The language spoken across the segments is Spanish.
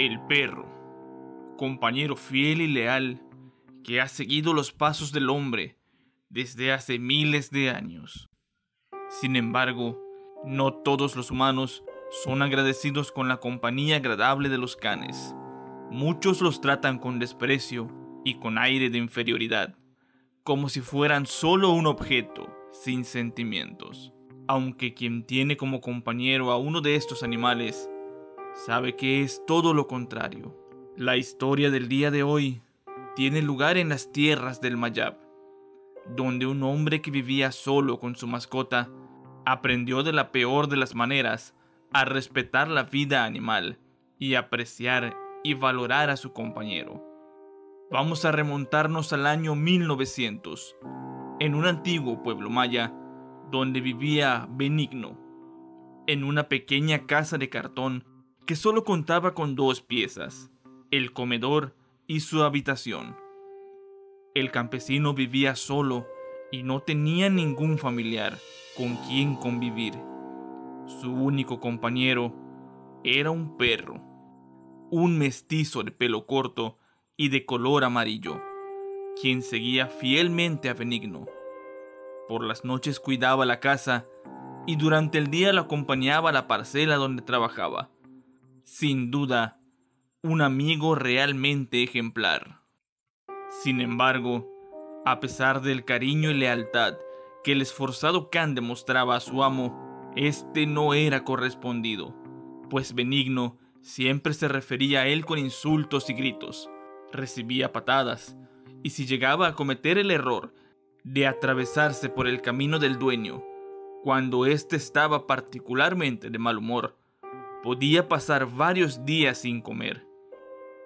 El perro, compañero fiel y leal que ha seguido los pasos del hombre desde hace miles de años. Sin embargo, no todos los humanos son agradecidos con la compañía agradable de los canes. Muchos los tratan con desprecio y con aire de inferioridad, como si fueran solo un objeto sin sentimientos. Aunque quien tiene como compañero a uno de estos animales sabe que es todo lo contrario. La historia del día de hoy tiene lugar en las tierras del Mayab, donde un hombre que vivía solo con su mascota aprendió de la peor de las maneras a respetar la vida animal y apreciar y valorar a su compañero. Vamos a remontarnos al año 1900, en un antiguo pueblo maya, donde vivía Benigno, en una pequeña casa de cartón que solo contaba con dos piezas, el comedor y su habitación. El campesino vivía solo y no tenía ningún familiar con quien convivir. Su único compañero era un perro, un mestizo de pelo corto y de color amarillo, quien seguía fielmente a Benigno. Por las noches cuidaba la casa y durante el día lo acompañaba a la parcela donde trabajaba. Sin duda, un amigo realmente ejemplar. Sin embargo, a pesar del cariño y lealtad que el esforzado Can demostraba a su amo, este no era correspondido, pues Benigno siempre se refería a él con insultos y gritos, recibía patadas, y si llegaba a cometer el error de atravesarse por el camino del dueño, cuando éste estaba particularmente de mal humor, podía pasar varios días sin comer.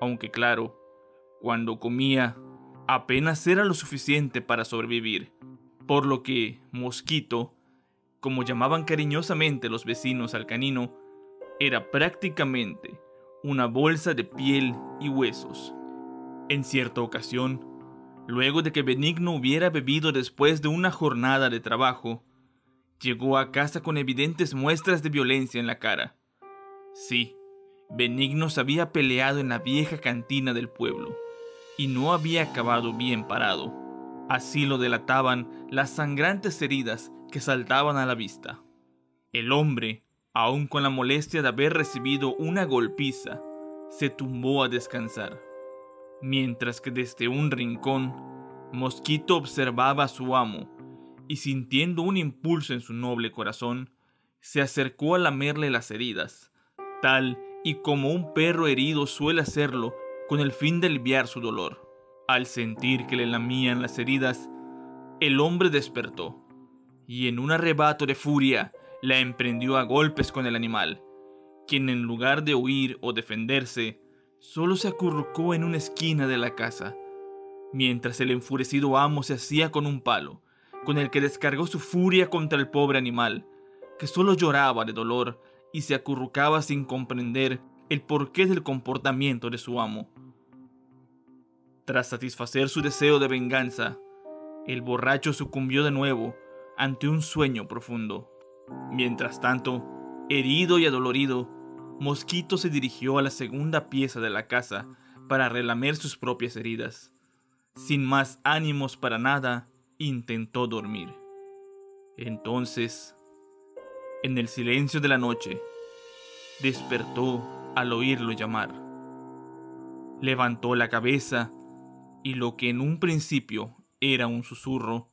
Aunque claro, cuando comía, apenas era lo suficiente para sobrevivir por lo que Mosquito, como llamaban cariñosamente los vecinos al canino, era prácticamente una bolsa de piel y huesos. En cierta ocasión, luego de que Benigno hubiera bebido después de una jornada de trabajo, llegó a casa con evidentes muestras de violencia en la cara. Sí, Benigno se había peleado en la vieja cantina del pueblo y no había acabado bien parado. Así lo delataban las sangrantes heridas que saltaban a la vista. El hombre, aun con la molestia de haber recibido una golpiza, se tumbó a descansar, mientras que desde un rincón, Mosquito observaba a su amo y sintiendo un impulso en su noble corazón, se acercó a lamerle las heridas, y como un perro herido suele hacerlo con el fin de aliviar su dolor. Al sentir que le lamían las heridas, el hombre despertó y en un arrebato de furia la emprendió a golpes con el animal, quien en lugar de huir o defenderse, solo se acurrucó en una esquina de la casa, mientras el enfurecido amo se hacía con un palo, con el que descargó su furia contra el pobre animal, que solo lloraba de dolor y se acurrucaba sin comprender el porqué del comportamiento de su amo. Tras satisfacer su deseo de venganza, el borracho sucumbió de nuevo ante un sueño profundo. Mientras tanto, herido y adolorido, Mosquito se dirigió a la segunda pieza de la casa para relamer sus propias heridas. Sin más ánimos para nada, intentó dormir. Entonces, en el silencio de la noche, despertó al oírlo llamar. Levantó la cabeza y lo que en un principio era un susurro,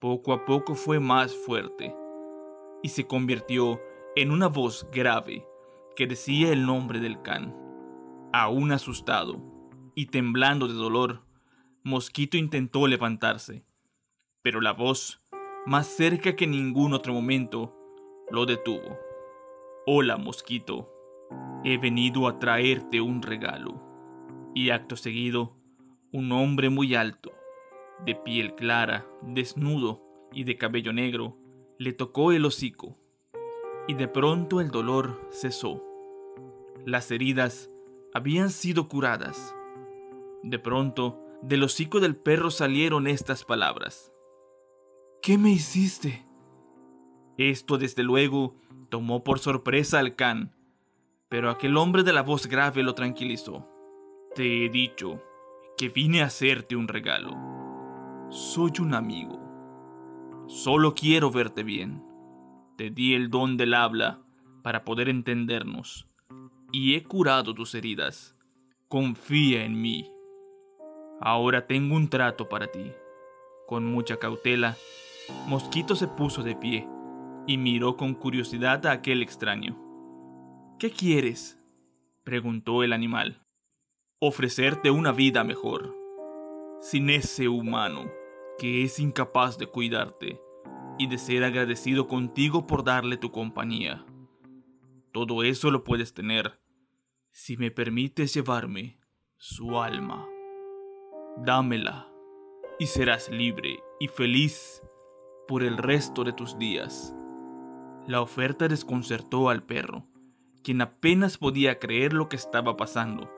poco a poco fue más fuerte y se convirtió en una voz grave que decía el nombre del can. Aún asustado y temblando de dolor, Mosquito intentó levantarse, pero la voz, más cerca que ningún otro momento, lo detuvo. Hola, Mosquito, he venido a traerte un regalo. Y acto seguido, un hombre muy alto, de piel clara, desnudo y de cabello negro, le tocó el hocico, y de pronto el dolor cesó. Las heridas habían sido curadas. De pronto, del hocico del perro salieron estas palabras. ¿Qué me hiciste? Esto desde luego tomó por sorpresa al can, Pero aquel hombre de la voz grave lo tranquilizó. Te he dicho que vine a hacerte un regalo. Soy un amigo. Solo quiero verte bien. Te di el don del habla para poder entendernos. Y he curado tus heridas. Confía en mí. Ahora tengo un trato para ti. Con mucha cautela, Mosquito se puso de pie y miró con curiosidad a aquel extraño. ¿Qué quieres? preguntó el animal. Ofrecerte una vida mejor, sin ese humano que es incapaz de cuidarte y de ser agradecido contigo por darle tu compañía. Todo eso lo puedes tener si me permites llevarme su alma. Dámela y serás libre y feliz por el resto de tus días. La oferta desconcertó al perro, quien apenas podía creer lo que estaba pasando,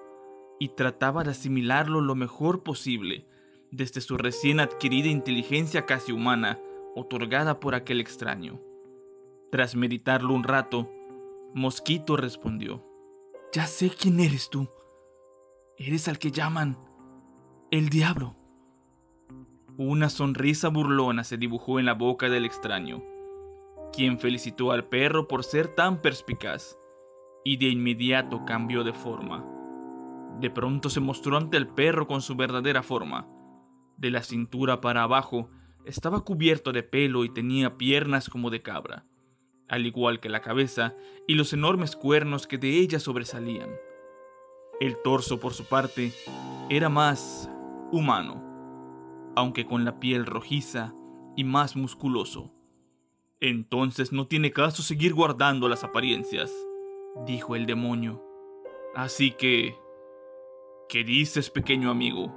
y trataba de asimilarlo lo mejor posible desde su recién adquirida inteligencia casi humana otorgada por aquel extraño. Tras meditarlo un rato, Mosquito respondió, Ya sé quién eres tú. Eres al que llaman el diablo. Una sonrisa burlona se dibujó en la boca del extraño, quien felicitó al perro por ser tan perspicaz, y de inmediato cambió de forma. De pronto se mostró ante el perro con su verdadera forma. De la cintura para abajo estaba cubierto de pelo y tenía piernas como de cabra, al igual que la cabeza y los enormes cuernos que de ella sobresalían. El torso, por su parte, era más humano aunque con la piel rojiza y más musculoso. Entonces no tiene caso seguir guardando las apariencias, dijo el demonio. Así que... ¿Qué dices, pequeño amigo?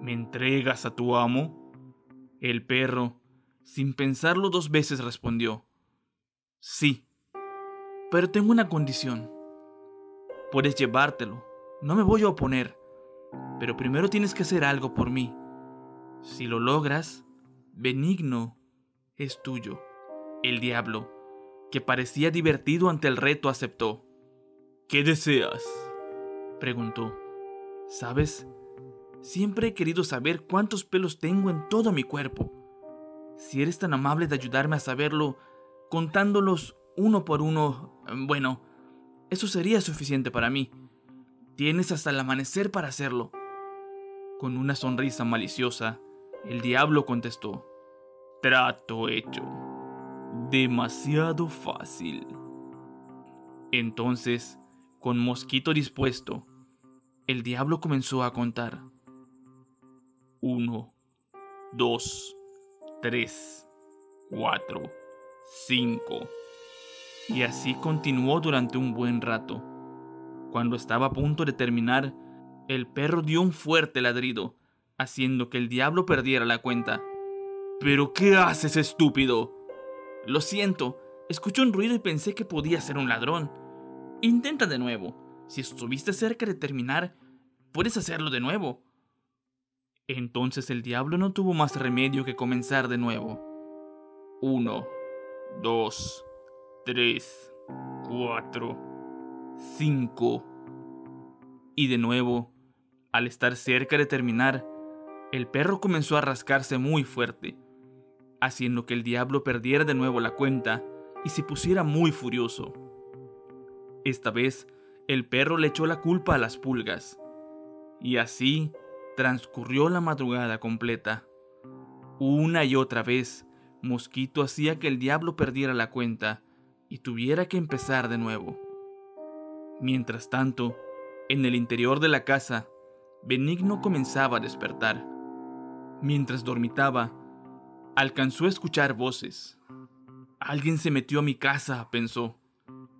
¿Me entregas a tu amo? El perro, sin pensarlo dos veces, respondió. Sí, pero tengo una condición. Puedes llevártelo, no me voy a oponer, pero primero tienes que hacer algo por mí. Si lo logras, benigno es tuyo. El diablo, que parecía divertido ante el reto, aceptó. ¿Qué deseas? preguntó. ¿Sabes? Siempre he querido saber cuántos pelos tengo en todo mi cuerpo. Si eres tan amable de ayudarme a saberlo, contándolos uno por uno, bueno, eso sería suficiente para mí. Tienes hasta el amanecer para hacerlo. Con una sonrisa maliciosa, el diablo contestó, trato hecho. Demasiado fácil. Entonces, con mosquito dispuesto, el diablo comenzó a contar. Uno, dos, tres, cuatro, cinco. Y así continuó durante un buen rato. Cuando estaba a punto de terminar, el perro dio un fuerte ladrido haciendo que el diablo perdiera la cuenta. ¿Pero qué haces, estúpido? Lo siento, escuché un ruido y pensé que podía ser un ladrón. Intenta de nuevo. Si estuviste cerca de terminar, puedes hacerlo de nuevo. Entonces el diablo no tuvo más remedio que comenzar de nuevo. Uno, dos, tres, cuatro, cinco. Y de nuevo, al estar cerca de terminar, el perro comenzó a rascarse muy fuerte, haciendo que el diablo perdiera de nuevo la cuenta y se pusiera muy furioso. Esta vez, el perro le echó la culpa a las pulgas, y así transcurrió la madrugada completa. Una y otra vez, Mosquito hacía que el diablo perdiera la cuenta y tuviera que empezar de nuevo. Mientras tanto, en el interior de la casa, Benigno comenzaba a despertar. Mientras dormitaba, alcanzó a escuchar voces. Alguien se metió a mi casa, pensó.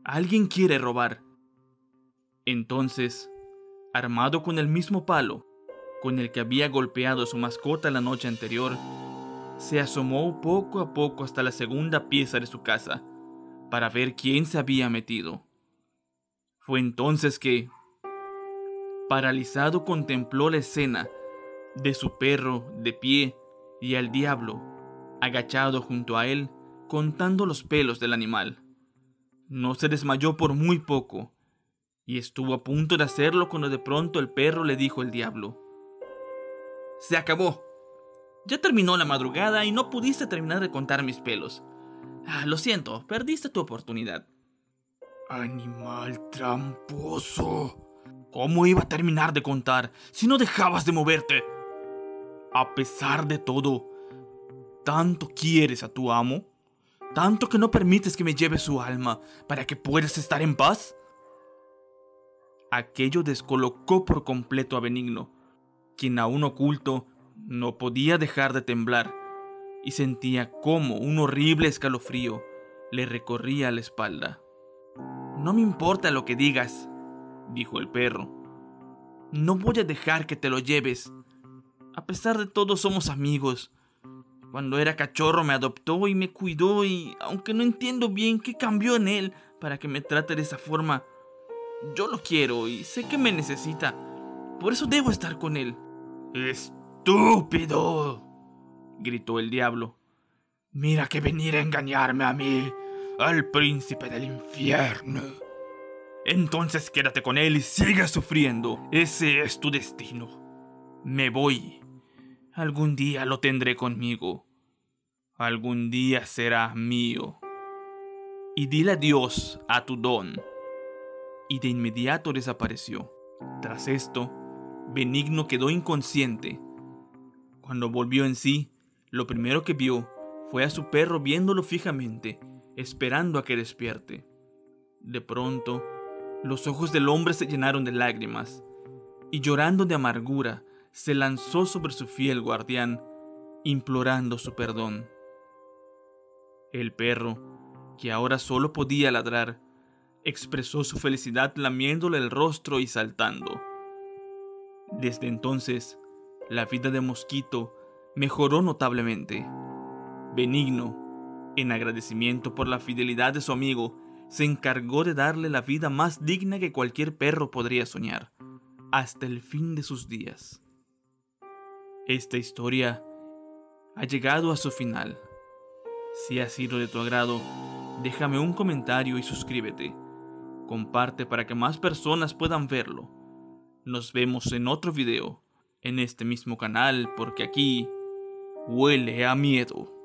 Alguien quiere robar. Entonces, armado con el mismo palo con el que había golpeado a su mascota la noche anterior, se asomó poco a poco hasta la segunda pieza de su casa para ver quién se había metido. Fue entonces que, paralizado, contempló la escena de su perro de pie y al diablo, agachado junto a él, contando los pelos del animal. No se desmayó por muy poco, Y estuvo a punto de hacerlo cuando de pronto el perro le dijo el diablo. Se acabó. Ya terminó la madrugada y no pudiste terminar de contar mis pelos. Ah, lo siento, perdiste tu oportunidad. Animal tramposo. ¿Cómo iba a terminar de contar si no dejabas de moverte? A pesar de todo, ¿tanto quieres a tu amo? ¿Tanto que no permites que me lleve su alma para que puedas estar en paz? Aquello descolocó por completo a Benigno, quien aún oculto no podía dejar de temblar y sentía como un horrible escalofrío le recorría la espalda. No me importa lo que digas, dijo el perro. No voy a dejar que te lo lleves. A pesar de todo somos amigos. Cuando era cachorro me adoptó y me cuidó y aunque no entiendo bien qué cambió en él para que me trate de esa forma, yo lo quiero y sé que me necesita. Por eso debo estar con él. ¡Estúpido! gritó el diablo. Mira que venir a engañarme a mí, al príncipe del infierno. Entonces quédate con él y sigue sufriendo. Ese es tu destino. Me voy. Algún día lo tendré conmigo. Algún día será mío. Y dile adiós a tu don. Y de inmediato desapareció. Tras esto, Benigno quedó inconsciente. Cuando volvió en sí, lo primero que vio fue a su perro viéndolo fijamente, esperando a que despierte. De pronto, los ojos del hombre se llenaron de lágrimas, y llorando de amargura, se lanzó sobre su fiel guardián, implorando su perdón. El perro, que ahora solo podía ladrar, expresó su felicidad lamiéndole el rostro y saltando. Desde entonces, la vida de Mosquito mejoró notablemente. Benigno, en agradecimiento por la fidelidad de su amigo, se encargó de darle la vida más digna que cualquier perro podría soñar, hasta el fin de sus días. Esta historia ha llegado a su final. Si ha sido de tu agrado, déjame un comentario y suscríbete. Comparte para que más personas puedan verlo. Nos vemos en otro video, en este mismo canal, porque aquí huele a miedo.